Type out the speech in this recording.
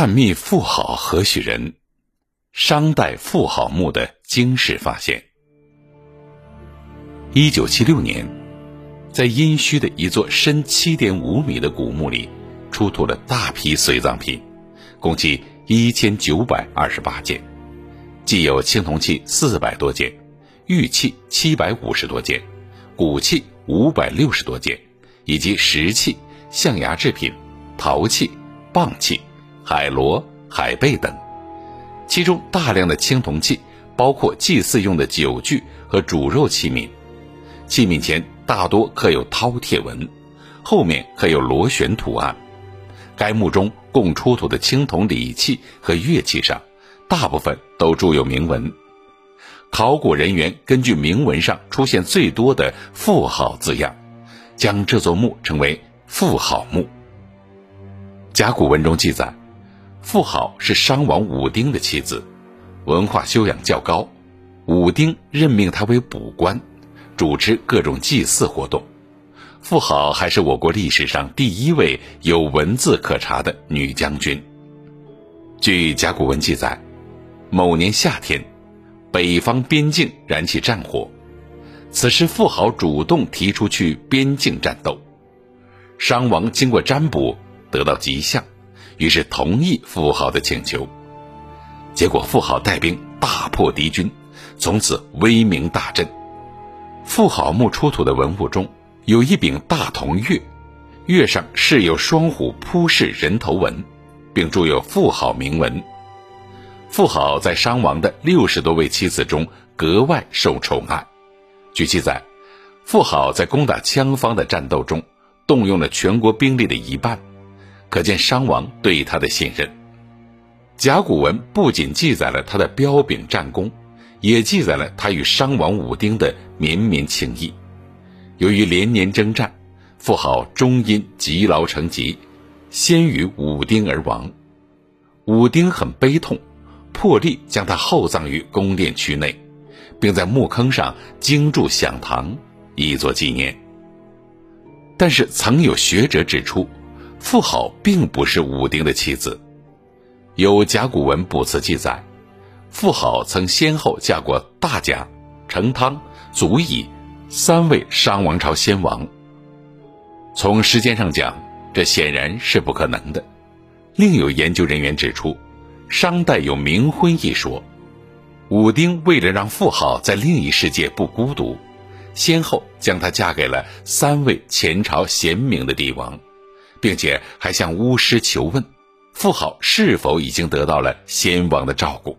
探秘妇好何许人？商代妇好墓的惊世发现。一九七六年，在殷墟的一座深七点五米的古墓里，出土了大批随葬品，共计一千九百二十八件，既有青铜器四百多件，玉器七百五十多件，骨器五百六十多件，以及石器、象牙制品、陶器、蚌器。海螺、海贝等，其中大量的青铜器包括祭祀用的酒具和煮肉器皿，器皿前大多刻有饕餮纹，后面刻有螺旋图案。该墓中共出土的青铜礼器和乐器上，大部分都铸有铭文。考古人员根据铭文上出现最多的“妇好”字样，将这座墓称为“妇好墓”。甲骨文中记载。妇好是商王武丁的妻子，文化修养较高。武丁任命她为卜官，主持各种祭祀活动。妇好还是我国历史上第一位有文字可查的女将军。据甲骨文记载，某年夏天，北方边境燃起战火，此时妇好主动提出去边境战斗。商王经过占卜，得到吉象。于是同意妇好的请求，结果妇好带兵大破敌军，从此威名大振。妇好墓出土的文物中有一柄大铜钺，钺上饰有双虎扑式人头纹，并铸有妇好铭文。妇好在商王的六十多位妻子中格外受宠爱。据记载，妇好在攻打羌方的战斗中，动用了全国兵力的一半。可见商王对他的信任。甲骨文不仅记载了他的彪炳战功，也记载了他与商王武丁的绵绵情谊。由于连年征战，妇好终因积劳成疾，先于武丁而亡。武丁很悲痛，破例将他厚葬于宫殿区内，并在墓坑上精筑享堂，以作纪念。但是，曾有学者指出。妇好并不是武丁的妻子，有甲骨文卜辞记载，妇好曾先后嫁过大甲、成汤、祖乙三位商王朝先王。从时间上讲，这显然是不可能的。另有研究人员指出，商代有冥婚一说，武丁为了让妇好在另一世界不孤独，先后将她嫁给了三位前朝贤明的帝王。并且还向巫师求问，妇好是否已经得到了先王的照顾。